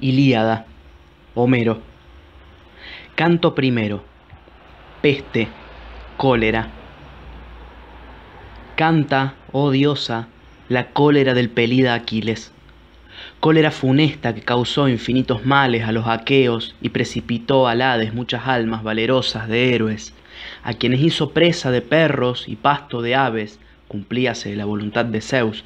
Ilíada, Homero. Canto primero. Peste, cólera. Canta, oh diosa, la cólera del pelida Aquiles. Cólera funesta que causó infinitos males a los aqueos y precipitó al Hades muchas almas valerosas de héroes, a quienes hizo presa de perros y pasto de aves, cumplíase la voluntad de Zeus,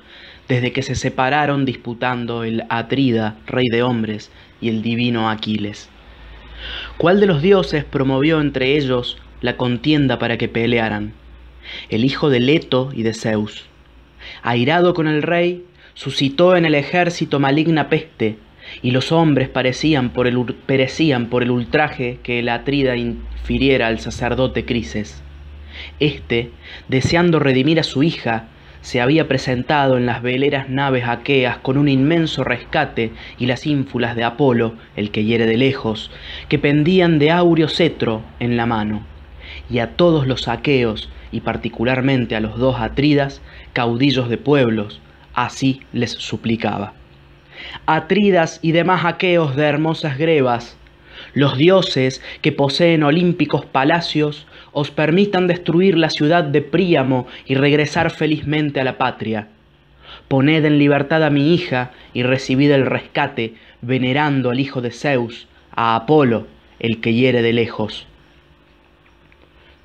desde que se separaron disputando el Atrida, rey de hombres, y el divino Aquiles. ¿Cuál de los dioses promovió entre ellos la contienda para que pelearan? El hijo de Leto y de Zeus. Airado con el rey, suscitó en el ejército maligna peste, y los hombres parecían por el, perecían por el ultraje que el Atrida infiriera al sacerdote Crises. Este, deseando redimir a su hija, se había presentado en las veleras naves aqueas con un inmenso rescate y las ínfulas de Apolo, el que hiere de lejos, que pendían de áureo cetro en la mano. Y a todos los aqueos, y particularmente a los dos atridas, caudillos de pueblos, así les suplicaba. Atridas y demás aqueos de hermosas grebas, los dioses que poseen olímpicos palacios os permitan destruir la ciudad de Príamo y regresar felizmente a la patria. Poned en libertad a mi hija y recibid el rescate, venerando al hijo de Zeus, a Apolo, el que hiere de lejos.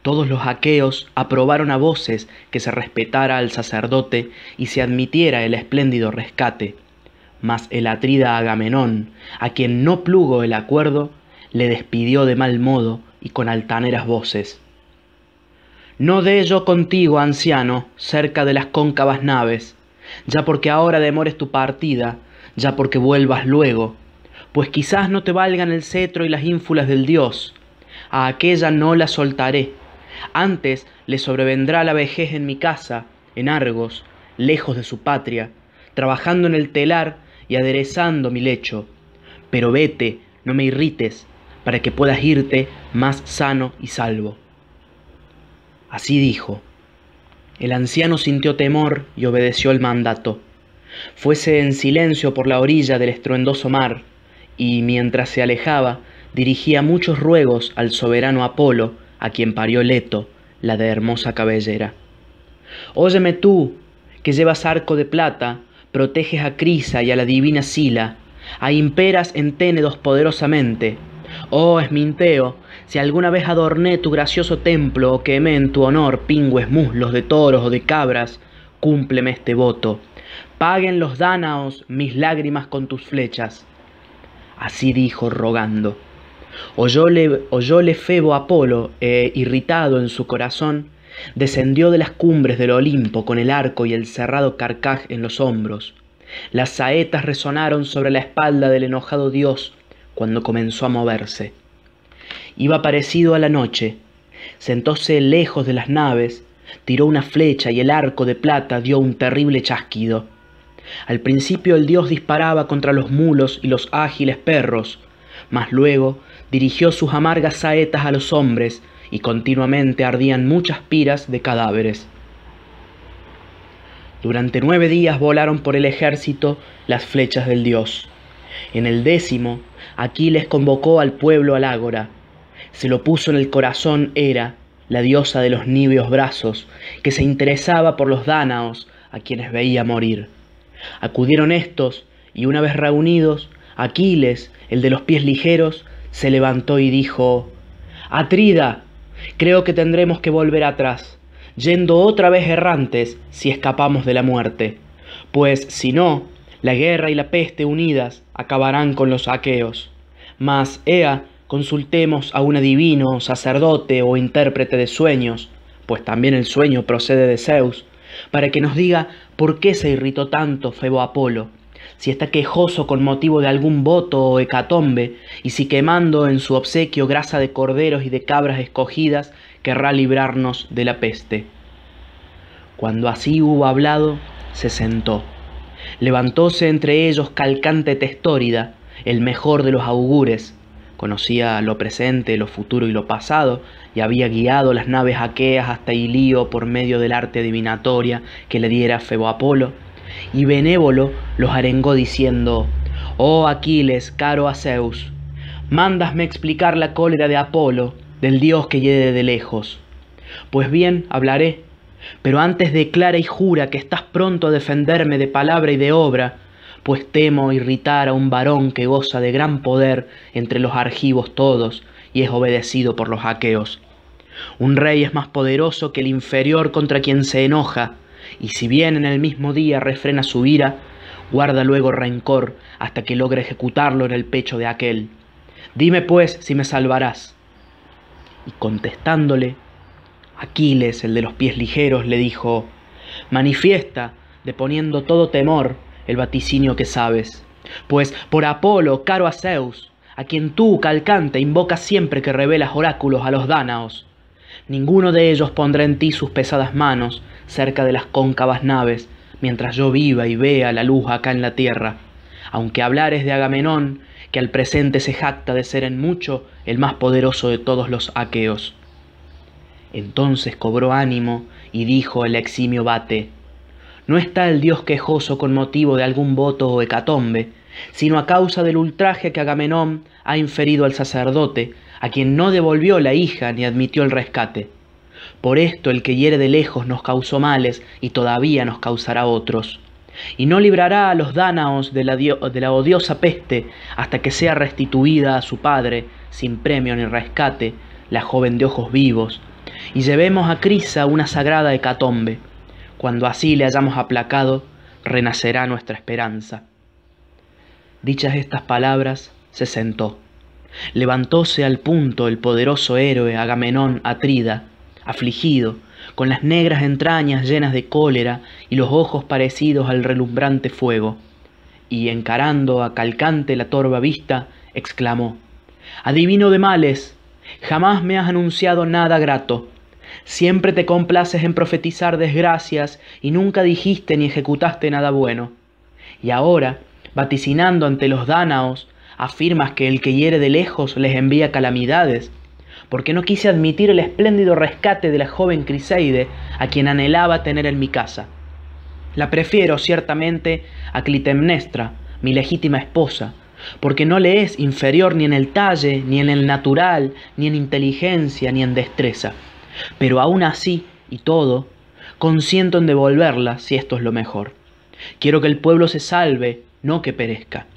Todos los aqueos aprobaron a voces que se respetara al sacerdote y se admitiera el espléndido rescate. Mas el atrida Agamenón, a quien no plugo el acuerdo, le despidió de mal modo y con altaneras voces. No dé yo contigo, anciano, cerca de las cóncavas naves, ya porque ahora demores tu partida, ya porque vuelvas luego, pues quizás no te valgan el cetro y las ínfulas del dios. A aquella no la soltaré. Antes le sobrevendrá la vejez en mi casa, en Argos, lejos de su patria, trabajando en el telar y aderezando mi lecho. Pero vete, no me irrites, para que puedas irte más sano y salvo. Así dijo. El anciano sintió temor y obedeció el mandato. Fuese en silencio por la orilla del estruendoso mar, y mientras se alejaba, dirigía muchos ruegos al soberano Apolo, a quien parió Leto, la de hermosa cabellera. Óyeme tú, que llevas arco de plata, proteges a Crisa y a la divina Sila, a imperas en Ténedos poderosamente, Oh Esminteo, si alguna vez adorné tu gracioso templo o quemé en tu honor pingües muslos de toros o de cabras, cúmpleme este voto. Paguen los dánaos mis lágrimas con tus flechas. Así dijo rogando. Oyóle, Febo Apolo, e, irritado en su corazón, descendió de las cumbres del Olimpo con el arco y el cerrado carcaj en los hombros. Las saetas resonaron sobre la espalda del enojado dios, cuando comenzó a moverse. Iba parecido a la noche, sentóse lejos de las naves, tiró una flecha y el arco de plata dio un terrible chasquido. Al principio el dios disparaba contra los mulos y los ágiles perros, mas luego dirigió sus amargas saetas a los hombres y continuamente ardían muchas piras de cadáveres. Durante nueve días volaron por el ejército las flechas del dios. En el décimo, Aquiles convocó al pueblo al ágora. Se lo puso en el corazón Hera, la diosa de los niveos brazos, que se interesaba por los dánaos, a quienes veía morir. Acudieron estos, y una vez reunidos, Aquiles, el de los pies ligeros, se levantó y dijo, Atrida, creo que tendremos que volver atrás, yendo otra vez errantes si escapamos de la muerte, pues si no, la guerra y la peste unidas acabarán con los aqueos. Mas, ea, consultemos a un adivino, sacerdote o intérprete de sueños, pues también el sueño procede de Zeus, para que nos diga por qué se irritó tanto Febo Apolo, si está quejoso con motivo de algún voto o hecatombe, y si quemando en su obsequio grasa de corderos y de cabras escogidas, querrá librarnos de la peste. Cuando así hubo hablado, se sentó Levantóse entre ellos Calcante Testórida, el mejor de los augures. Conocía lo presente, lo futuro y lo pasado, y había guiado las naves aqueas hasta Ilío por medio del arte adivinatoria que le diera Febo Apolo. Y benévolo los arengó diciendo, Oh Aquiles, caro a Zeus, mándasme explicar la cólera de Apolo, del dios que hiede de lejos. Pues bien, hablaré, pero antes declara y jura que estás pronto a defenderme de palabra y de obra, pues temo irritar a un varón que goza de gran poder entre los argivos todos y es obedecido por los aqueos. Un rey es más poderoso que el inferior contra quien se enoja, y si bien en el mismo día refrena su ira, guarda luego rencor hasta que logre ejecutarlo en el pecho de aquel. Dime pues si me salvarás. Y contestándole, Aquiles, el de los pies ligeros, le dijo, Manifiesta, deponiendo todo temor, el vaticinio que sabes. Pues por Apolo, caro a Zeus, a quien tú, calcante, invocas siempre que revelas oráculos a los dánaos, ninguno de ellos pondrá en ti sus pesadas manos cerca de las cóncavas naves, mientras yo viva y vea la luz acá en la tierra. Aunque hablares de Agamenón, que al presente se jacta de ser en mucho el más poderoso de todos los aqueos. Entonces cobró ánimo y dijo el eximio Bate, no está el dios quejoso con motivo de algún voto o hecatombe, sino a causa del ultraje que Agamenón ha inferido al sacerdote, a quien no devolvió la hija ni admitió el rescate. Por esto el que hiere de lejos nos causó males y todavía nos causará otros. Y no librará a los dánaos de la, de la odiosa peste hasta que sea restituida a su padre, sin premio ni rescate, la joven de ojos vivos, y llevemos a Crisa una sagrada hecatombe cuando así le hayamos aplacado, renacerá nuestra esperanza. Dichas estas palabras, se sentó. Levantóse al punto el poderoso héroe Agamenón Atrida, afligido, con las negras entrañas llenas de cólera y los ojos parecidos al relumbrante fuego, y encarando a Calcante la torva vista, exclamó, Adivino de males, jamás me has anunciado nada grato, Siempre te complaces en profetizar desgracias y nunca dijiste ni ejecutaste nada bueno. Y ahora, vaticinando ante los dánaos, afirmas que el que hiere de lejos les envía calamidades, porque no quise admitir el espléndido rescate de la joven Criseide, a quien anhelaba tener en mi casa. La prefiero ciertamente a Clitemnestra, mi legítima esposa, porque no le es inferior ni en el talle, ni en el natural, ni en inteligencia, ni en destreza. Pero aún así, y todo, consiento en devolverla si esto es lo mejor. Quiero que el pueblo se salve, no que perezca.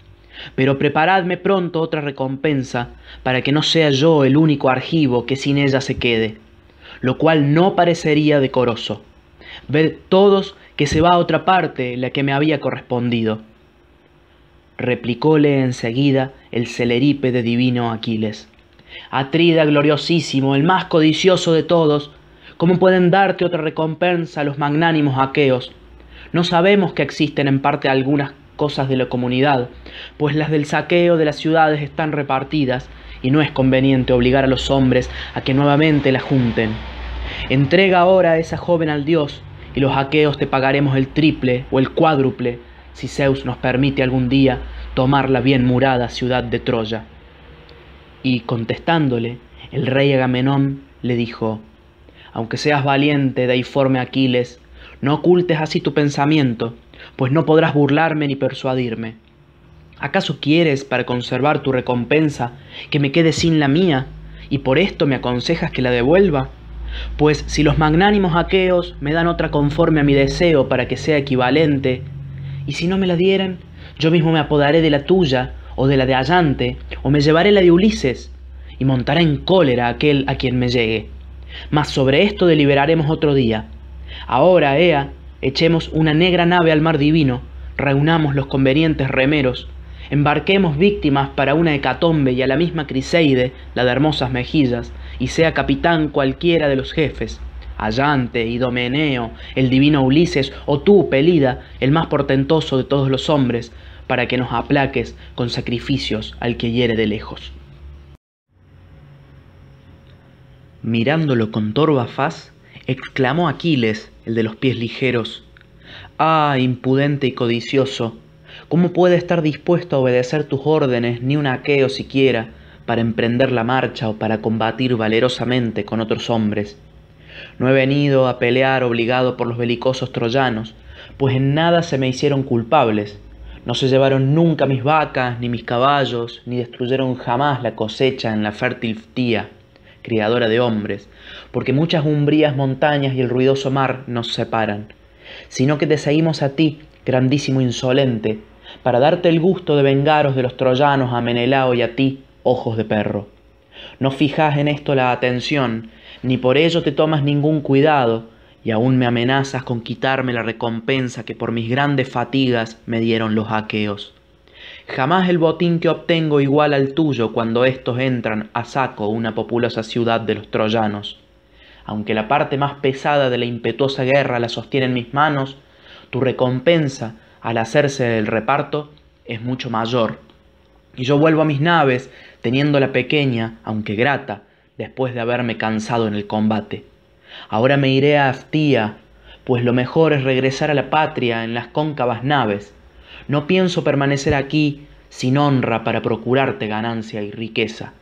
Pero preparadme pronto otra recompensa, para que no sea yo el único argivo que sin ella se quede, lo cual no parecería decoroso. Ved todos que se va a otra parte la que me había correspondido. Replicóle enseguida el de divino Aquiles. Atrida gloriosísimo, el más codicioso de todos, ¿cómo pueden darte otra recompensa los magnánimos aqueos? No sabemos que existen en parte algunas cosas de la comunidad, pues las del saqueo de las ciudades están repartidas y no es conveniente obligar a los hombres a que nuevamente la junten. Entrega ahora a esa joven al dios y los aqueos te pagaremos el triple o el cuádruple si Zeus nos permite algún día tomar la bien murada ciudad de Troya. Y contestándole, el rey Agamenón le dijo, Aunque seas valiente, deiforme Aquiles, no ocultes así tu pensamiento, pues no podrás burlarme ni persuadirme. ¿Acaso quieres, para conservar tu recompensa, que me quede sin la mía, y por esto me aconsejas que la devuelva? Pues si los magnánimos aqueos me dan otra conforme a mi deseo para que sea equivalente, y si no me la dieran, yo mismo me apodaré de la tuya, o de la de Allante, o me llevaré la de Ulises, y montará en cólera aquel a quien me llegue. Mas sobre esto deliberaremos otro día. Ahora, Ea, echemos una negra nave al mar divino, reunamos los convenientes remeros, embarquemos víctimas para una hecatombe y a la misma Criseide, la de hermosas mejillas, y sea capitán cualquiera de los jefes, Allante, Idomeneo, el divino Ulises, o tú, Pelida, el más portentoso de todos los hombres, para que nos aplaques con sacrificios al que hiere de lejos. Mirándolo con torva faz, exclamó Aquiles, el de los pies ligeros, Ah, impudente y codicioso, ¿cómo puede estar dispuesto a obedecer tus órdenes ni un aqueo siquiera para emprender la marcha o para combatir valerosamente con otros hombres? No he venido a pelear obligado por los belicosos troyanos, pues en nada se me hicieron culpables, No se llevaron nunca mis vacas, ni mis caballos, ni destruyeron jamás la cosecha en la fértil tía, criadora de hombres, porque muchas umbrías montañas y el ruidoso mar nos separan, sino que te seguimos a ti, grandísimo insolente, para darte el gusto de vengaros de los troyanos a Menelao y a ti, ojos de perro. No fijas en esto la atención, ni por ello te tomas ningún cuidado, y aún me amenazas con quitarme la recompensa que por mis grandes fatigas me dieron los aqueos. Jamás el botín que obtengo igual al tuyo cuando éstos entran a saco una populosa ciudad de los troyanos. Aunque la parte más pesada de la impetuosa guerra la sostiene en mis manos, tu recompensa, al hacerse el reparto, es mucho mayor. Y yo vuelvo a mis naves, teniendo la pequeña, aunque grata, después de haberme cansado en el combate. Ahora me iré a Aftía, pues lo mejor es regresar a la patria en las cóncavas naves. No pienso permanecer aquí sin honra para procurarte ganancia y riqueza.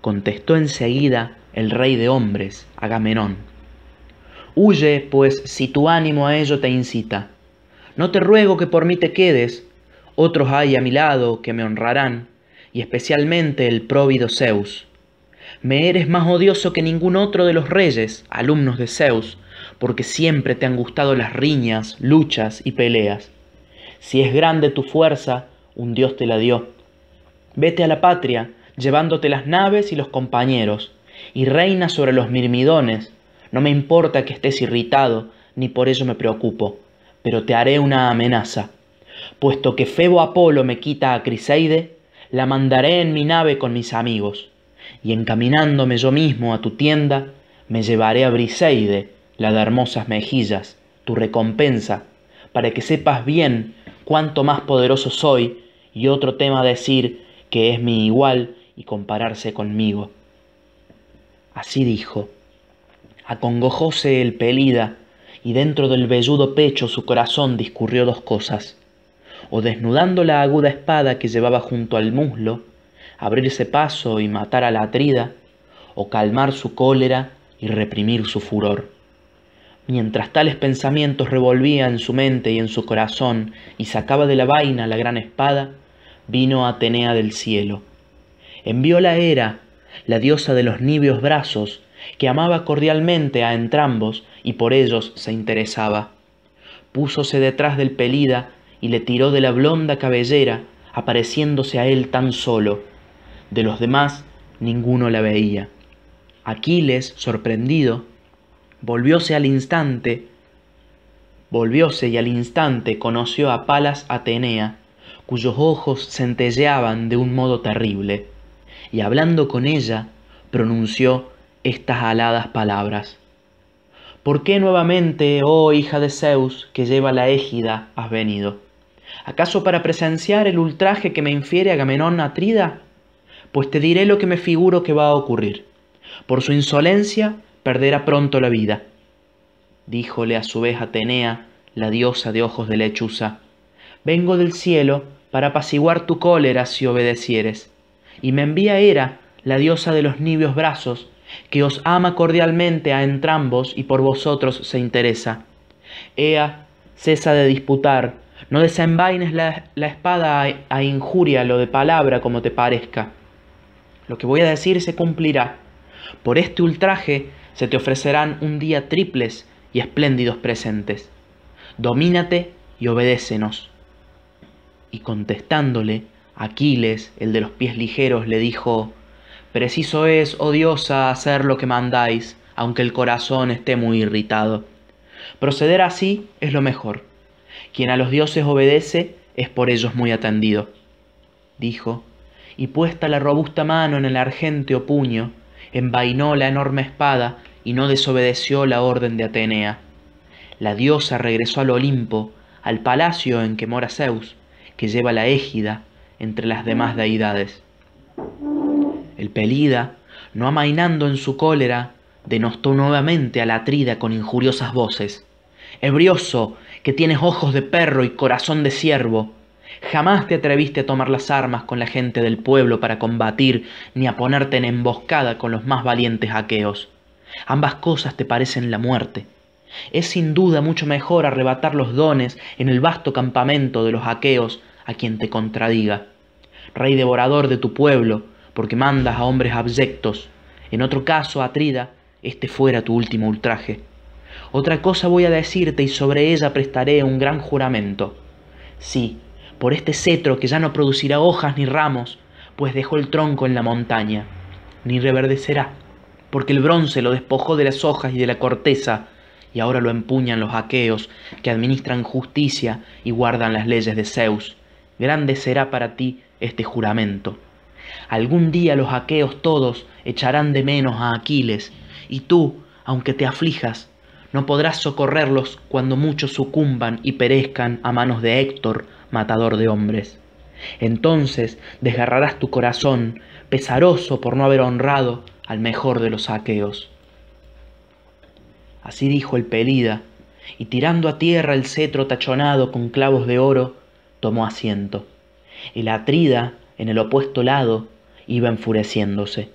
Contestó enseguida el rey de hombres, Agamenón. Huye, pues, si tu ánimo a ello te incita. No te ruego que por mí te quedes, otros hay a mi lado que me honrarán, y especialmente el próvido Zeus me eres más odioso que ningún otro de los reyes, alumnos de Zeus, porque siempre te han gustado las riñas, luchas y peleas. Si es grande tu fuerza, un dios te la dio. Vete a la patria, llevándote las naves y los compañeros, y reina sobre los mirmidones. No me importa que estés irritado, ni por ello me preocupo, pero te haré una amenaza. Puesto que Febo Apolo me quita a Criseide, la mandaré en mi nave con mis amigos y encaminándome yo mismo a tu tienda, me llevaré a Briseide, la de hermosas mejillas, tu recompensa, para que sepas bien cuánto más poderoso soy, y otro tema decir que es mi igual y compararse conmigo. Así dijo. Acongojóse el pelida, y dentro del velludo pecho su corazón discurrió dos cosas, o desnudando la aguda espada que llevaba junto al muslo, abrirse paso y matar a la atrida, o calmar su cólera y reprimir su furor. Mientras tales pensamientos revolvía en su mente y en su corazón y sacaba de la vaina la gran espada, vino Atenea del cielo. Envió la Hera, la diosa de los nibios brazos, que amaba cordialmente a entrambos y por ellos se interesaba. Púsose detrás del Pelida y le tiró de la blonda cabellera, apareciéndose a él tan solo, de los demás ninguno la veía. Aquiles, sorprendido, volvióse al instante, volvióse y al instante conoció a Palas Atenea, cuyos ojos centelleaban de un modo terrible, y hablando con ella, pronunció estas aladas palabras. ¿Por qué nuevamente, oh hija de Zeus, que lleva la égida, has venido? ¿Acaso para presenciar el ultraje que me infiere Agamenón Atrida? Pues te diré lo que me figuro que va a ocurrir. Por su insolencia perderá pronto la vida. Díjole a su vez Atenea, la diosa de ojos de lechuza, vengo del cielo para apaciguar tu cólera si obedecieres. Y me envía Hera, la diosa de los nibios brazos, que os ama cordialmente a entrambos y por vosotros se interesa. Ea, cesa de disputar, no desenvaines la, espada a, a injuria lo de palabra como te parezca lo que voy a decir se cumplirá. Por este ultraje se te ofrecerán un día triples y espléndidos presentes. Domínate y obedécenos. Y contestándole, Aquiles, el de los pies ligeros, le dijo, Preciso es, oh diosa, hacer lo que mandáis, aunque el corazón esté muy irritado. Proceder así es lo mejor. Quien a los dioses obedece es por ellos muy atendido. Dijo, y puesta la robusta mano en el argénteo puño, envainó la enorme espada y no desobedeció la orden de Atenea. La diosa regresó al Olimpo, al palacio en que mora Zeus, que lleva la égida entre las demás deidades. El Pelida, no amainando en su cólera, denostó nuevamente a la Atrida con injuriosas voces. Ebrioso, que tienes ojos de perro y corazón de ciervo, Jamás te atreviste a tomar las armas con la gente del pueblo para combatir, ni a ponerte en emboscada con los más valientes aqueos. Ambas cosas te parecen la muerte. Es sin duda mucho mejor arrebatar los dones en el vasto campamento de los aqueos a quien te contradiga. Rey devorador de tu pueblo, porque mandas a hombres abyectos. En otro caso, Atrida, este fuera tu último ultraje. Otra cosa voy a decirte y sobre ella prestaré un gran juramento. Sí, por este cetro que ya no producirá hojas ni ramos, pues dejó el tronco en la montaña, ni reverdecerá, porque el bronce lo despojó de las hojas y de la corteza, y ahora lo empuñan los aqueos, que administran justicia y guardan las leyes de Zeus. Grande será para ti este juramento. Algún día los aqueos todos echarán de menos a Aquiles, y tú, aunque te aflijas, no podrás socorrerlos cuando muchos sucumban y perezcan a manos de Héctor, matador de hombres. Entonces desgarrarás tu corazón, pesaroso por no haber honrado al mejor de los aqueos. Así dijo el Pelida, y tirando a tierra el cetro tachonado con clavos de oro, tomó asiento. El Atrida, en el opuesto lado, iba enfureciéndose.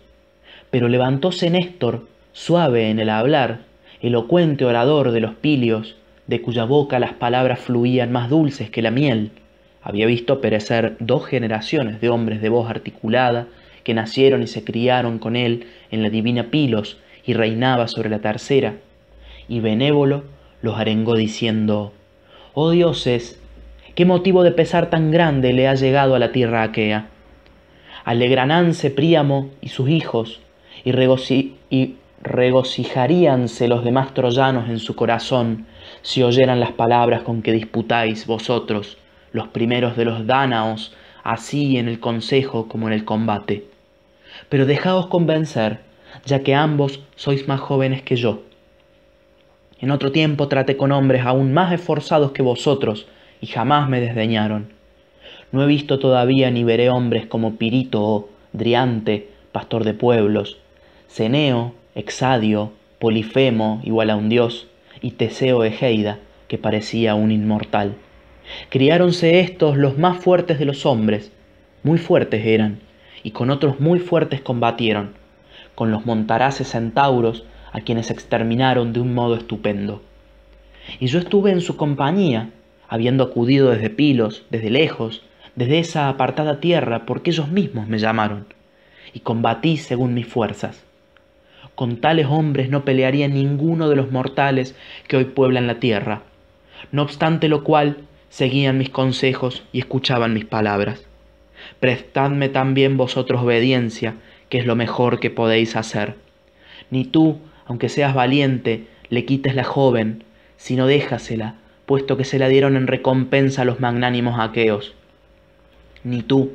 Pero levantóse Néstor, suave en el hablar, elocuente orador de los pilios, de cuya boca las palabras fluían más dulces que la miel. Había visto perecer dos generaciones de hombres de voz articulada que nacieron y se criaron con él en la divina Pilos y reinaba sobre la tercera y benévolo los arengó diciendo, Oh dioses, ¿qué motivo de pesar tan grande le ha llegado a la tierra aquea? Alegranánse Príamo y sus hijos, y, y regocijaríanse los demás troyanos en su corazón si oyeran las palabras con que disputáis vosotros, los primeros de los dánaos, así en el consejo como en el combate. Pero dejaos convencer, ya que ambos sois más jóvenes que yo en otro tiempo traté con hombres aún más esforzados que vosotros, y jamás me desdeñaron. No he visto todavía ni veré hombres como Pirito o Driante, pastor de pueblos, Ceneo, Exadio, Polifemo, igual a un dios, y Teseo Egeida, que parecía un inmortal. Criáronse estos los más fuertes de los hombres, muy fuertes eran, y con otros muy fuertes combatieron, con los montaraces centauros, a quienes exterminaron de un modo estupendo. Y yo estuve en su compañía, habiendo acudido desde Pilos, desde lejos, desde esa apartada tierra, porque ellos mismos me llamaron, y combatí según mis fuerzas. Con tales hombres no pelearía ninguno de los mortales que hoy pueblan la tierra, no obstante lo cual seguían mis consejos y escuchaban mis palabras. Prestadme también vosotros obediencia, que es lo mejor que podéis hacer. Ni tú, aunque seas valiente, le quites la joven, sino déjasela, puesto que se la dieron en recompensa a los magnánimos aqueos. Ni tú,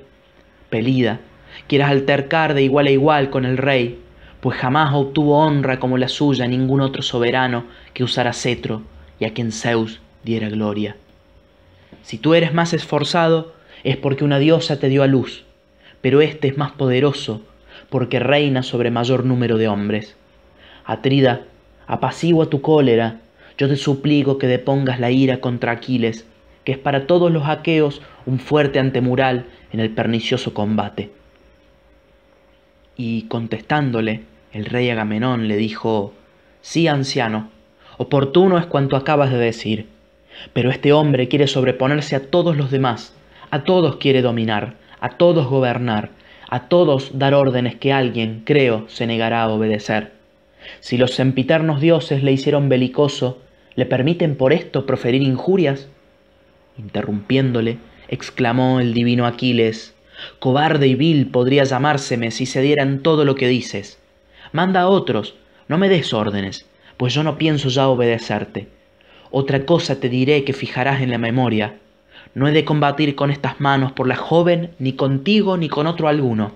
Pelida, quieras altercar de igual a igual con el rey, pues jamás obtuvo honra como la suya ningún otro soberano que usara cetro y a quien Zeus diera gloria. Si tú eres más esforzado, es porque una diosa te dio a luz, pero éste es más poderoso, porque reina sobre mayor número de hombres. Atrida, apacigua tu cólera, yo te suplico que depongas la ira contra Aquiles, que es para todos los aqueos un fuerte antemural en el pernicioso combate. Y contestándole, el rey Agamenón le dijo, Sí, anciano, oportuno es cuanto acabas de decir, pero este hombre quiere sobreponerse a todos los demás, a todos quiere dominar, a todos gobernar, a todos dar órdenes que alguien, creo, se negará a obedecer. Si los sempiternos dioses le hicieron belicoso, ¿le permiten por esto proferir injurias? Interrumpiéndole, exclamó el divino Aquiles, Cobarde y vil podría llamárseme si se dieran todo lo que dices. Manda a otros, no me des órdenes, pues yo no pienso ya obedecerte. Otra cosa te diré que fijarás en la memoria. No he de combatir con estas manos por la joven, ni contigo ni con otro alguno,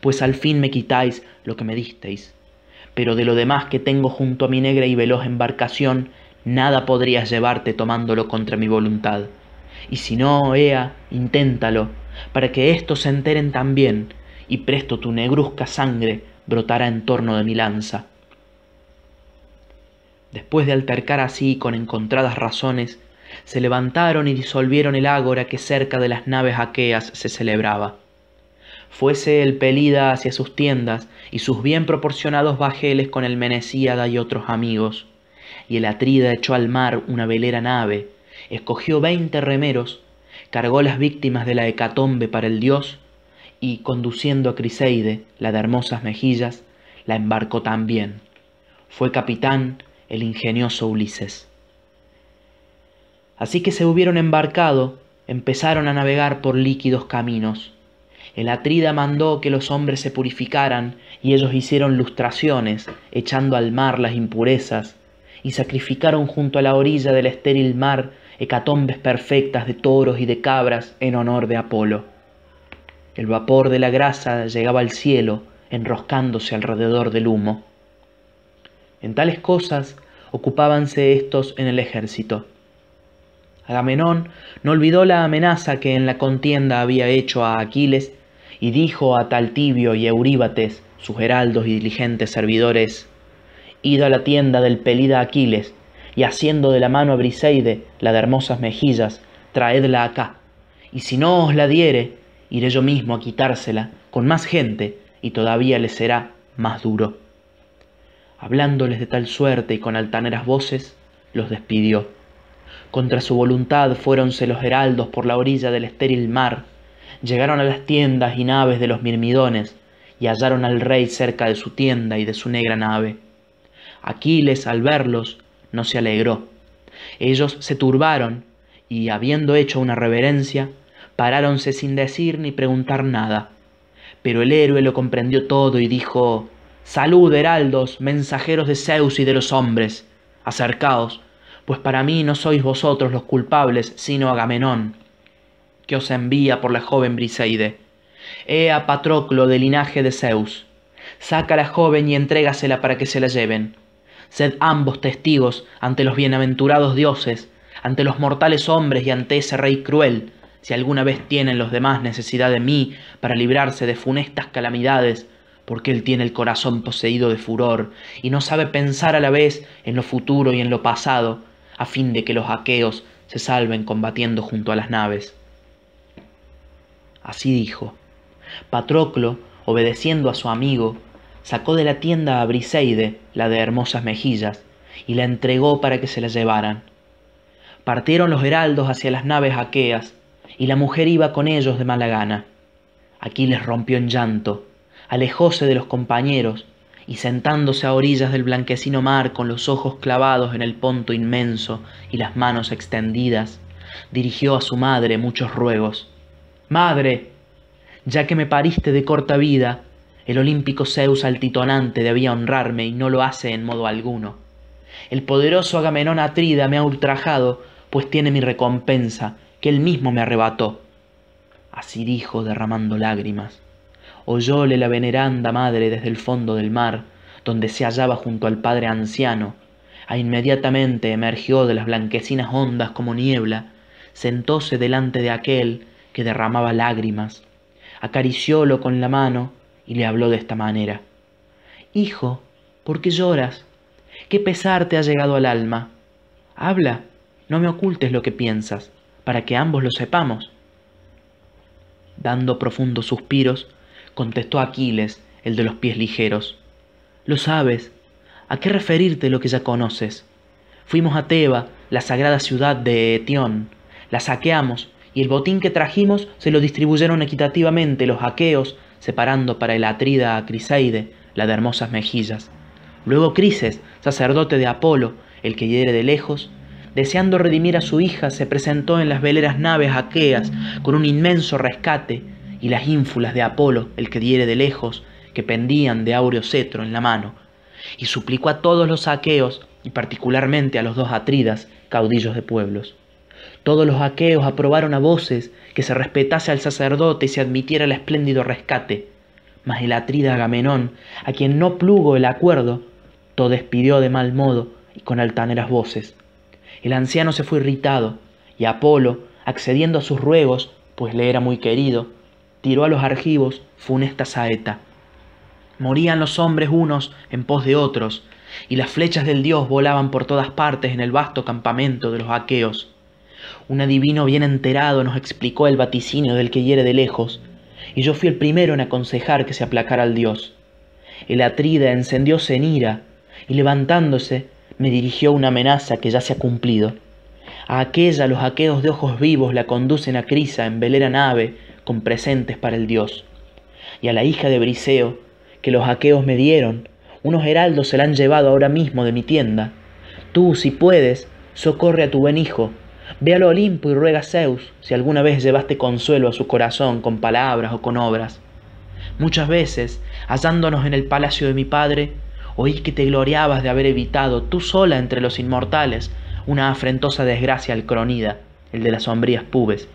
pues al fin me quitáis lo que me disteis pero de lo demás que tengo junto a mi negra y veloz embarcación, nada podrías llevarte tomándolo contra mi voluntad. Y si no, Ea, inténtalo, para que éstos se enteren también, y presto tu negruzca sangre brotará en torno de mi lanza. Después de altercar así con encontradas razones, se levantaron y disolvieron el ágora que cerca de las naves aqueas se celebraba fuese el Pelida hacia sus tiendas y sus bien proporcionados bajeles con el Menecíada y otros amigos. y el atrida echó al mar una velera nave, escogió veinte remeros, cargó las víctimas de la hecatombe para el dios, y conduciendo a Criseide, la de hermosas mejillas, la embarcó también. Fue capitán el ingenioso Ulises. Así que se hubieron embarcado, empezaron a navegar por líquidos caminos. El Atrida mandó que los hombres se purificaran y ellos hicieron lustraciones, echando al mar las impurezas, y sacrificaron junto a la orilla del estéril mar hecatombes perfectas de toros y de cabras en honor de Apolo. El vapor de la grasa llegaba al cielo, enroscándose alrededor del humo. En tales cosas ocupábanse estos en el ejército. Agamenón no olvidó la amenaza que en la contienda había hecho a Aquiles y dijo a Taltibio y Euríbates, sus heraldos y diligentes servidores, Id a la tienda del pelida Aquiles, y haciendo de la mano a Briseide, la de hermosas mejillas, traedla acá, y si no os la diere, iré yo mismo a quitársela con más gente, y todavía le será más duro. Hablándoles de tal suerte y con altaneras voces, los despidió. Contra su voluntad fuéronse los heraldos por la orilla del estéril mar, llegaron a las tiendas y naves de los mirmidones, y hallaron al rey cerca de su tienda y de su negra nave. Aquiles, al verlos, no se alegró. Ellos se turbaron, y habiendo hecho una reverencia, paráronse sin decir ni preguntar nada. Pero el héroe lo comprendió todo y dijo, Salud, heraldos, mensajeros de Zeus y de los hombres, acercaos, pues para mí no sois vosotros los culpables, sino Agamenón, que os envía por la joven Briseide. Ea Patroclo de linaje de Zeus, saca a la joven y entrégasela para que se la lleven. Sed ambos testigos ante los bienaventurados dioses, ante los mortales hombres y ante ese rey cruel, si alguna vez tienen los demás necesidad de mí para librarse de funestas calamidades, porque él tiene el corazón poseído de furor y no sabe pensar a la vez en lo futuro y en lo pasado, a fin de que los aqueos se salven combatiendo junto a las naves. Así dijo. Patroclo, obedeciendo a su amigo, sacó de la tienda a Briseide, la de hermosas mejillas, y la entregó para que se la llevaran. Partieron los heraldos hacia las naves aqueas, y la mujer iba con ellos de mala gana. Aquiles rompió en llanto, alejóse de los compañeros, y sentándose a orillas del blanquecino mar con los ojos clavados en el ponto inmenso y las manos extendidas, dirigió a su madre muchos ruegos. Madre, ya que me pariste de corta vida, el olímpico Zeus altitonante debía honrarme y no lo hace en modo alguno. El poderoso Agamenón Atrida me ha ultrajado, pues tiene mi recompensa, que él mismo me arrebató. Así dijo, derramando lágrimas. Oyóle la veneranda madre desde el fondo del mar, donde se hallaba junto al padre anciano, a inmediatamente emergió de las blanquecinas ondas como niebla, sentóse delante de aquel que derramaba lágrimas, acariciólo con la mano y le habló de esta manera. Hijo, ¿por qué lloras? ¿Qué pesar te ha llegado al alma? Habla, no me ocultes lo que piensas, para que ambos lo sepamos. Dando profundos suspiros, contestó Aquiles, el de los pies ligeros. Lo sabes. ¿A qué referirte lo que ya conoces? Fuimos a Teba, la sagrada ciudad de Etión, la saqueamos, y el botín que trajimos se lo distribuyeron equitativamente los aqueos, separando para el atrida a Criseide, la de hermosas mejillas. Luego Crises, sacerdote de Apolo, el que hiere de lejos, deseando redimir a su hija, se presentó en las veleras naves aqueas con un inmenso rescate, y las ínfulas de Apolo, el que diere de lejos, que pendían de áureo cetro en la mano, y suplicó a todos los aqueos, y particularmente a los dos atridas, caudillos de pueblos. Todos los aqueos aprobaron a voces que se respetase al sacerdote y se admitiera el espléndido rescate, mas el atrida Agamenón, a quien no plugo el acuerdo, todo despidió de mal modo y con altaneras voces. El anciano se fue irritado, y Apolo, accediendo a sus ruegos, pues le era muy querido, tiró a los argivos funesta saeta. Morían los hombres unos en pos de otros, y las flechas del dios volaban por todas partes en el vasto campamento de los aqueos. Un adivino bien enterado nos explicó el vaticinio del que hiere de lejos, y yo fui el primero en aconsejar que se aplacara al dios. El atrida encendióse en ira, y levantándose, me dirigió una amenaza que ya se ha cumplido. A aquella los aqueos de ojos vivos la conducen a Crisa en velera nave con presentes para el dios. Y a la hija de Briseo, que los aqueos me dieron, unos heraldos se la han llevado ahora mismo de mi tienda. Tú, si puedes, socorre a tu buen hijo, ve al Olimpo y ruega a Zeus si alguna vez llevaste consuelo a su corazón con palabras o con obras. Muchas veces, hallándonos en el palacio de mi padre, oí que te gloriabas de haber evitado tú sola entre los inmortales una afrentosa desgracia al Cronida, el de las sombrías pubes,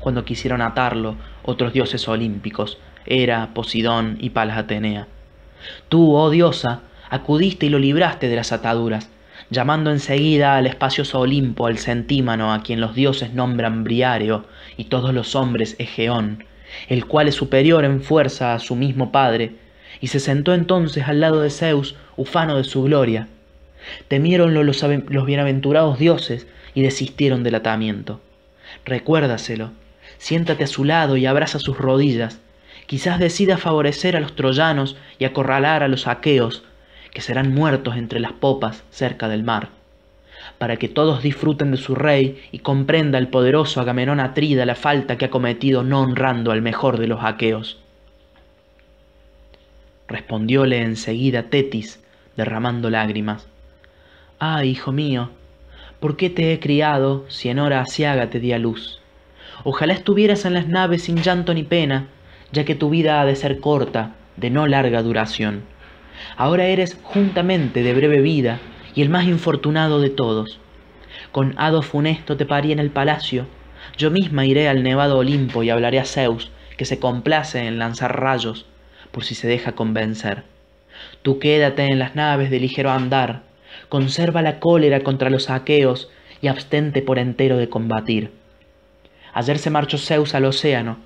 cuando quisieron atarlo otros dioses olímpicos, Hera, Posidón y Palas Atenea. Tú, oh diosa, acudiste y lo libraste de las ataduras, llamando enseguida al espacioso Olimpo al centímano a quien los dioses nombran Briáreo y todos los hombres Egeón, el cual es superior en fuerza a su mismo padre, y se sentó entonces al lado de Zeus, ufano de su gloria. Temiéronlo los, los bienaventurados dioses y desistieron del atamiento. Recuérdaselo, siéntate a su lado y abraza sus rodillas. Quizás decida favorecer a los troyanos y acorralar a los aqueos, que serán muertos entre las popas cerca del mar, para que todos disfruten de su rey y comprenda el poderoso Agamenón Atrida la falta que ha cometido no honrando al mejor de los aqueos. Respondióle enseguida Tetis, derramando lágrimas. Ah, hijo mío, ¿por qué te he criado si en hora asiaga te di a luz? Ojalá estuvieras en las naves sin llanto ni pena, ya que tu vida ha de ser corta, de no larga duración. Ahora eres juntamente de breve vida y el más infortunado de todos. Con hado funesto te parí en el palacio, yo misma iré al nevado Olimpo y hablaré a Zeus, que se complace en lanzar rayos, por si se deja convencer. Tú quédate en las naves de ligero andar, conserva la cólera contra los aqueos y abstente por entero de combatir. Ayer se marchó Zeus al océano,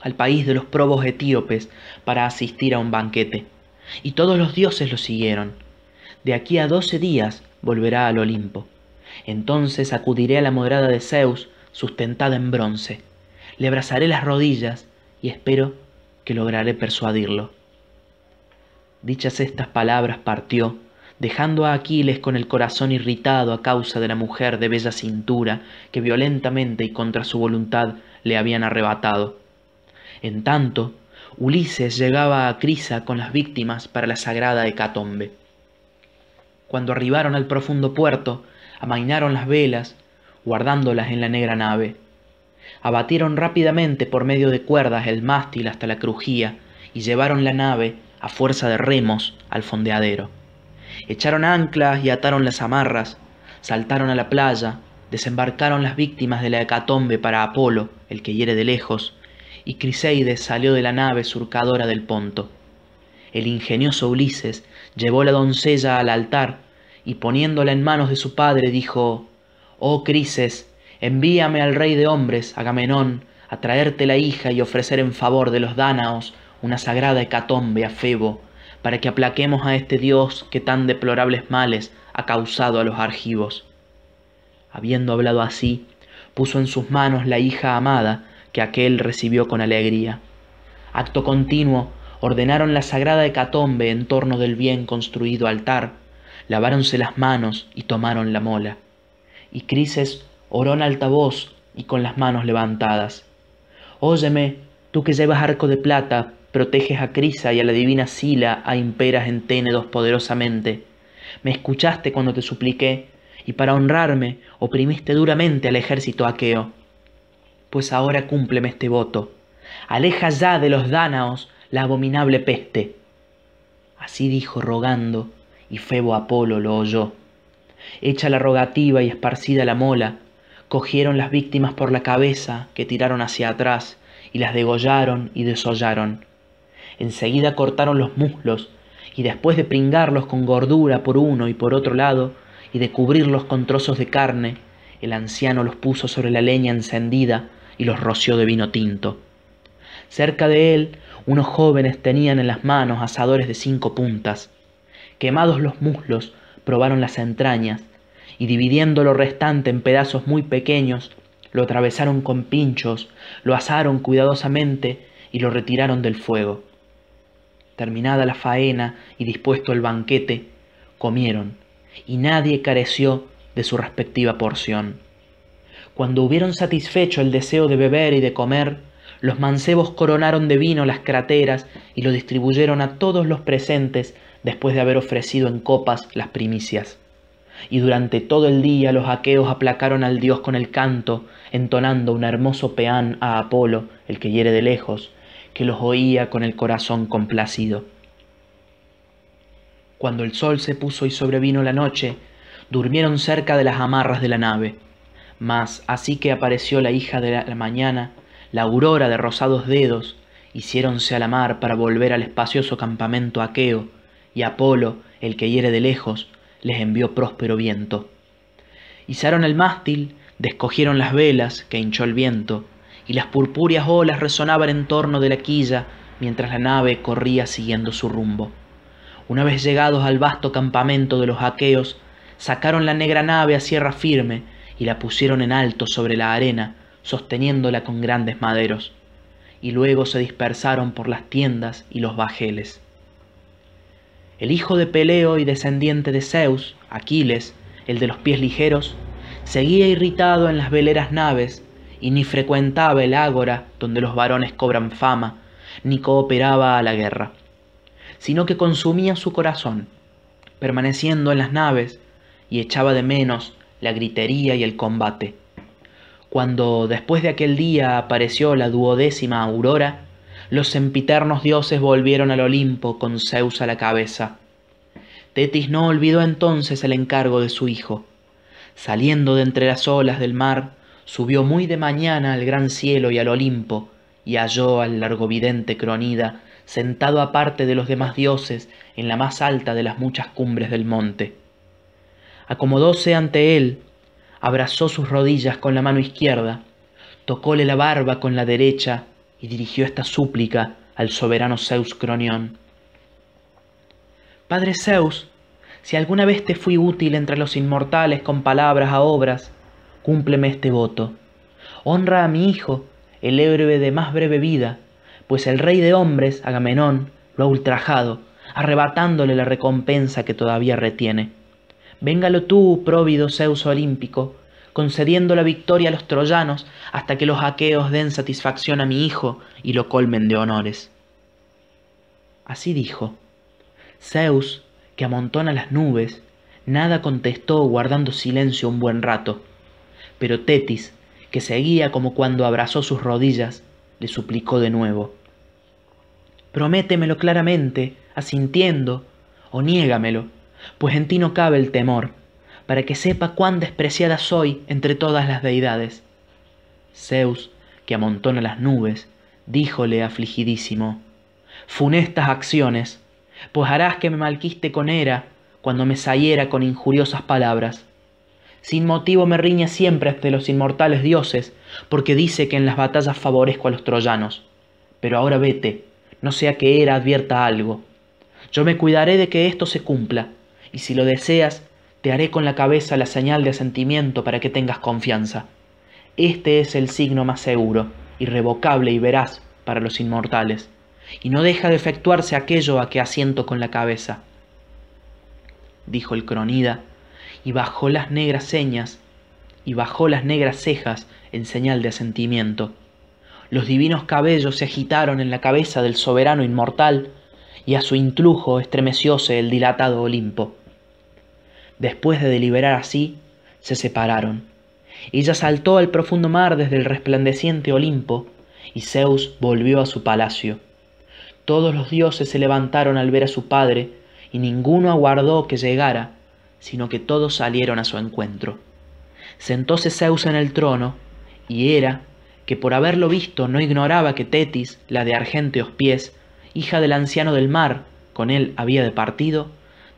al país de los probos etíopes, para asistir a un banquete, y todos los dioses lo siguieron. De aquí a doce días volverá al Olimpo. Entonces acudiré a la morada de Zeus, sustentada en bronce. Le abrazaré las rodillas y espero que lograré persuadirlo. Dichas estas palabras partió, dejando a Aquiles con el corazón irritado a causa de la mujer de bella cintura que violentamente y contra su voluntad le habían arrebatado. En tanto, Ulises llegaba a Crisa con las víctimas para la sagrada hecatombe. Cuando arribaron al profundo puerto, amainaron las velas, guardándolas en la negra nave. Abatieron rápidamente por medio de cuerdas el mástil hasta la crujía y llevaron la nave, a fuerza de remos, al fondeadero. Echaron anclas y ataron las amarras, saltaron a la playa, desembarcaron las víctimas de la hecatombe para Apolo, el que hiere de lejos, y Criseides salió de la nave surcadora del Ponto. El ingenioso Ulises llevó la doncella al altar y poniéndola en manos de su padre dijo, Oh Crises, envíame al rey de hombres, Agamenón, a traerte la hija y ofrecer en favor de los dánaos una sagrada hecatombe a Febo, para que aplaquemos a este Dios que tan deplorables males ha causado a los argivos. Habiendo hablado así, puso en sus manos la hija amada que aquél recibió con alegría. Acto continuo, ordenaron la sagrada hecatombe en torno del bien construido altar, laváronse las manos y tomaron la mola. Y Crises oró en alta voz y con las manos levantadas. Óyeme, tú que llevas arco de plata, proteges a Crisa y a la divina Sila a imperas en Ténedos poderosamente. Me escuchaste cuando te supliqué, y para honrarme oprimiste duramente al ejército aqueo. Pues ahora cúmpleme este voto. Aleja ya de los dánaos la abominable peste. Así dijo rogando, y Febo Apolo lo oyó. Hecha la rogativa y esparcida la mola, cogieron las víctimas por la cabeza, que tiraron hacia atrás, y las degollaron y desollaron. Enseguida cortaron los muslos, y después de pringarlos con gordura por uno y por otro lado, y de cubrirlos con trozos de carne, el anciano los puso sobre la leña encendida y los roció de vino tinto. Cerca de él, unos jóvenes tenían en las manos asadores de cinco puntas. Quemados los muslos, probaron las entrañas, y dividiendo lo restante en pedazos muy pequeños, lo atravesaron con pinchos, lo asaron cuidadosamente y lo retiraron del fuego. Terminada la faena y dispuesto el banquete, comieron, y nadie careció de su respectiva porción. Cuando hubieron satisfecho el deseo de beber y de comer, los mancebos coronaron de vino las crateras y lo distribuyeron a todos los presentes después de haber ofrecido en copas las primicias. Y durante todo el día los aqueos aplacaron al dios con el canto, entonando un hermoso peán a Apolo, el que hiere de lejos, que los oía con el corazón complacido. Cuando el sol se puso y sobrevino la noche, durmieron cerca de las amarras de la nave. Mas así que apareció la hija de la mañana, la aurora de rosados dedos, hiciéronse a la mar para volver al espacioso campamento aqueo, y Apolo, el que hiere de lejos, les envió próspero viento. Izaron el mástil, descogieron las velas que hinchó el viento, y las purpúreas olas resonaban en torno de la quilla mientras la nave corría siguiendo su rumbo. Una vez llegados al vasto campamento de los aqueos, sacaron la negra nave a sierra firme y la pusieron en alto sobre la arena, sosteniéndola con grandes maderos, y luego se dispersaron por las tiendas y los bajeles. El hijo de Peleo y descendiente de Zeus, Aquiles, el de los pies ligeros, seguía irritado en las veleras naves y ni frecuentaba el ágora donde los varones cobran fama, ni cooperaba a la guerra, sino que consumía su corazón, permaneciendo en las naves y echaba de menos la gritería y el combate. Cuando después de aquel día apareció la duodécima aurora, los sempiternos dioses volvieron al Olimpo con Zeus a la cabeza. Tetis no olvidó entonces el encargo de su hijo. Saliendo de entre las olas del mar, subió muy de mañana al gran cielo y al Olimpo, y halló al largovidente Cronida sentado aparte de los demás dioses en la más alta de las muchas cumbres del monte. Acomodóse ante él, abrazó sus rodillas con la mano izquierda, tocóle la barba con la derecha y dirigió esta súplica al soberano Zeus Cronión. Padre Zeus, si alguna vez te fui útil entre los inmortales con palabras a obras, cúmpleme este voto. Honra a mi hijo, el héroe de más breve vida, pues el rey de hombres, Agamenón, lo ha ultrajado, arrebatándole la recompensa que todavía retiene. Véngalo tú, próvido Zeus olímpico, concediendo la victoria a los troyanos hasta que los aqueos den satisfacción a mi hijo y lo colmen de honores. Así dijo. Zeus, que amontona las nubes, nada contestó guardando silencio un buen rato, pero Tetis, que seguía como cuando abrazó sus rodillas, le suplicó de nuevo. Prométemelo claramente, asintiendo, o niégamelo, pues en ti no cabe el temor, para que sepa cuán despreciada soy entre todas las deidades. Zeus, que amontona las nubes, díjole afligidísimo, Funestas acciones, pues harás que me malquiste con Hera cuando me saliera con injuriosas palabras. Sin motivo me riña siempre ante los inmortales dioses, porque dice que en las batallas favorezco a los troyanos. Pero ahora vete, no sea que Hera advierta algo. Yo me cuidaré de que esto se cumpla, y si lo deseas, te haré con la cabeza la señal de asentimiento para que tengas confianza. Este es el signo más seguro, irrevocable y veraz para los inmortales, y no deja de efectuarse aquello a que asiento con la cabeza. Dijo el cronida, y bajó las negras señas, y bajó las negras cejas en señal de asentimiento. Los divinos cabellos se agitaron en la cabeza del soberano inmortal, y a su intrujo estremecióse el dilatado Olimpo. Después de deliberar así, se separaron. Ella saltó al profundo mar desde el resplandeciente Olimpo, y Zeus volvió a su palacio. Todos los dioses se levantaron al ver a su padre, y ninguno aguardó que llegara, sino que todos salieron a su encuentro. Sentóse Zeus en el trono, y Hera, que por haberlo visto no ignoraba que Tetis, la de argénteos pies, hija del anciano del mar, con él había departido,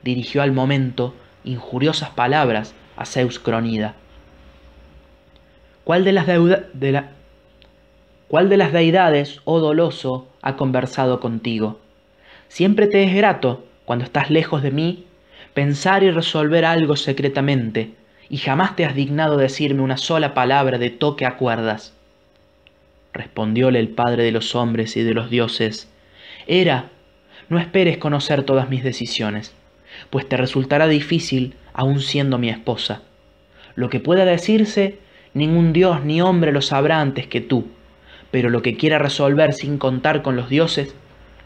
dirigió al momento injuriosas palabras a Zeus Cronida. ¿Cuál de las, de la ¿Cuál de las deidades, oh doloso, ha conversado contigo? Siempre te es grato, cuando estás lejos de mí, pensar y resolver algo secretamente, y jamás te has dignado decirme una sola palabra de toque a cuerdas. Respondióle el Padre de los hombres y de los dioses, Era, no esperes conocer todas mis decisiones pues te resultará difícil aun siendo mi esposa. Lo que pueda decirse, ningún dios ni hombre lo sabrá antes que tú, pero lo que quiera resolver sin contar con los dioses,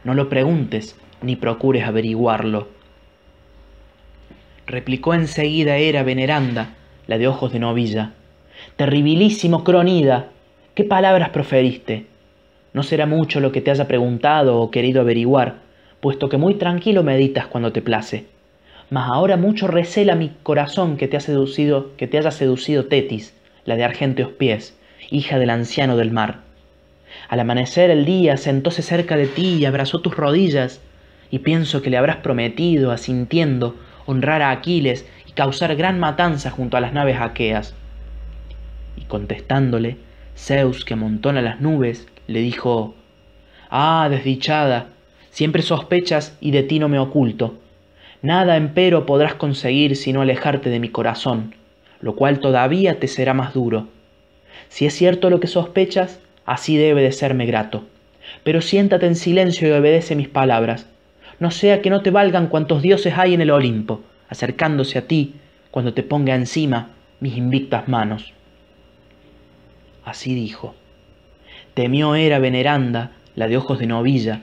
no lo preguntes ni procures averiguarlo. Replicó enseguida Hera veneranda, la de ojos de novilla. Terribilísimo Cronida, ¿qué palabras proferiste? No será mucho lo que te haya preguntado o querido averiguar, puesto que muy tranquilo meditas cuando te place. Mas ahora mucho recela mi corazón que te, ha seducido, que te haya seducido Tetis, la de argénteos pies, hija del anciano del mar. Al amanecer el día sentóse cerca de ti y abrazó tus rodillas, y pienso que le habrás prometido, asintiendo, honrar a Aquiles y causar gran matanza junto a las naves aqueas. Y contestándole, Zeus, que amontona las nubes, le dijo, Ah, desdichada, siempre sospechas y de ti no me oculto. Nada empero podrás conseguir sino alejarte de mi corazón, lo cual todavía te será más duro. Si es cierto lo que sospechas, así debe de serme grato. Pero siéntate en silencio y obedece mis palabras, no sea que no te valgan cuantos dioses hay en el Olimpo, acercándose a ti cuando te ponga encima mis invictas manos. Así dijo. Temió era veneranda, la de ojos de novilla,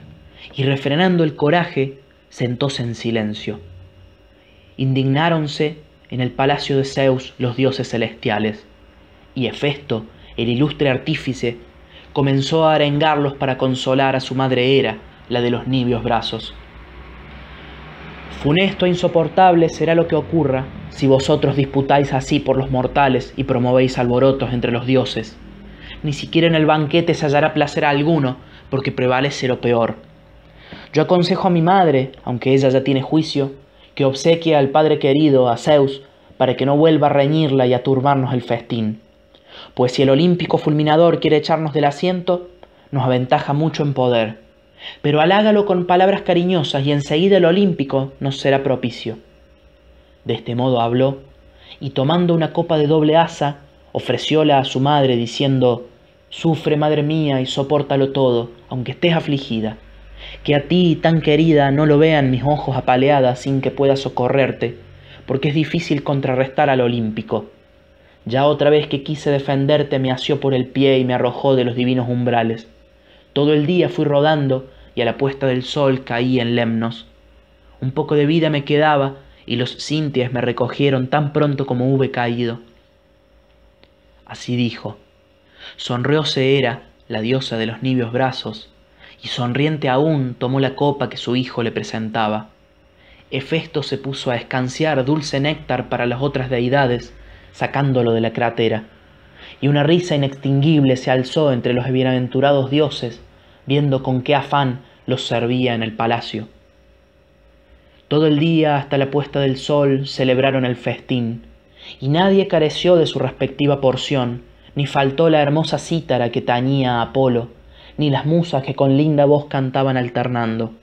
y refrenando el coraje, sentóse en silencio. Indignáronse en el palacio de Zeus los dioses celestiales, y Hefesto, el ilustre artífice, comenzó a arengarlos para consolar a su madre Hera, la de los nibios brazos. Funesto e insoportable será lo que ocurra si vosotros disputáis así por los mortales y promovéis alborotos entre los dioses. Ni siquiera en el banquete se hallará placer alguno, porque prevalece lo peor. Yo aconsejo a mi madre, aunque ella ya tiene juicio, que obsequie al padre querido, a Zeus, para que no vuelva a reñirla y a turbarnos el festín. Pues si el olímpico fulminador quiere echarnos del asiento, nos aventaja mucho en poder pero halágalo con palabras cariñosas y enseguida el olímpico nos será propicio. De este modo habló, y tomando una copa de doble asa, ofrecióla a su madre, diciendo, Sufre, madre mía, y sopórtalo todo, aunque estés afligida, que a ti, tan querida, no lo vean mis ojos apaleadas sin que pueda socorrerte, porque es difícil contrarrestar al olímpico. Ya otra vez que quise defenderte me asió por el pie y me arrojó de los divinos umbrales. Todo el día fui rodando y a la puesta del sol caí en Lemnos. Un poco de vida me quedaba y los cintias me recogieron tan pronto como hube caído. Así dijo. Sonrióse Hera, la diosa de los nibios brazos, y sonriente aún tomó la copa que su hijo le presentaba. Hefesto se puso a escanciar dulce néctar para las otras deidades, sacándolo de la crátera y una risa inextinguible se alzó entre los bienaventurados dioses, viendo con qué afán los servía en el palacio. Todo el día hasta la puesta del sol celebraron el festín, y nadie careció de su respectiva porción, ni faltó la hermosa cítara que tañía a Apolo, ni las musas que con linda voz cantaban alternando.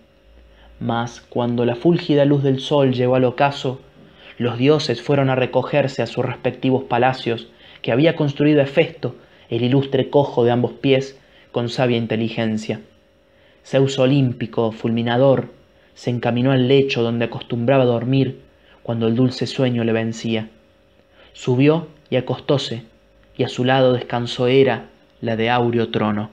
Mas cuando la fúlgida luz del sol llegó al ocaso, los dioses fueron a recogerse a sus respectivos palacios que había construido Hefesto, el ilustre cojo de ambos pies, con sabia inteligencia. Zeus olímpico, fulminador, se encaminó al lecho donde acostumbraba dormir cuando el dulce sueño le vencía. Subió y acostóse, y a su lado descansó Hera, la de áureo trono.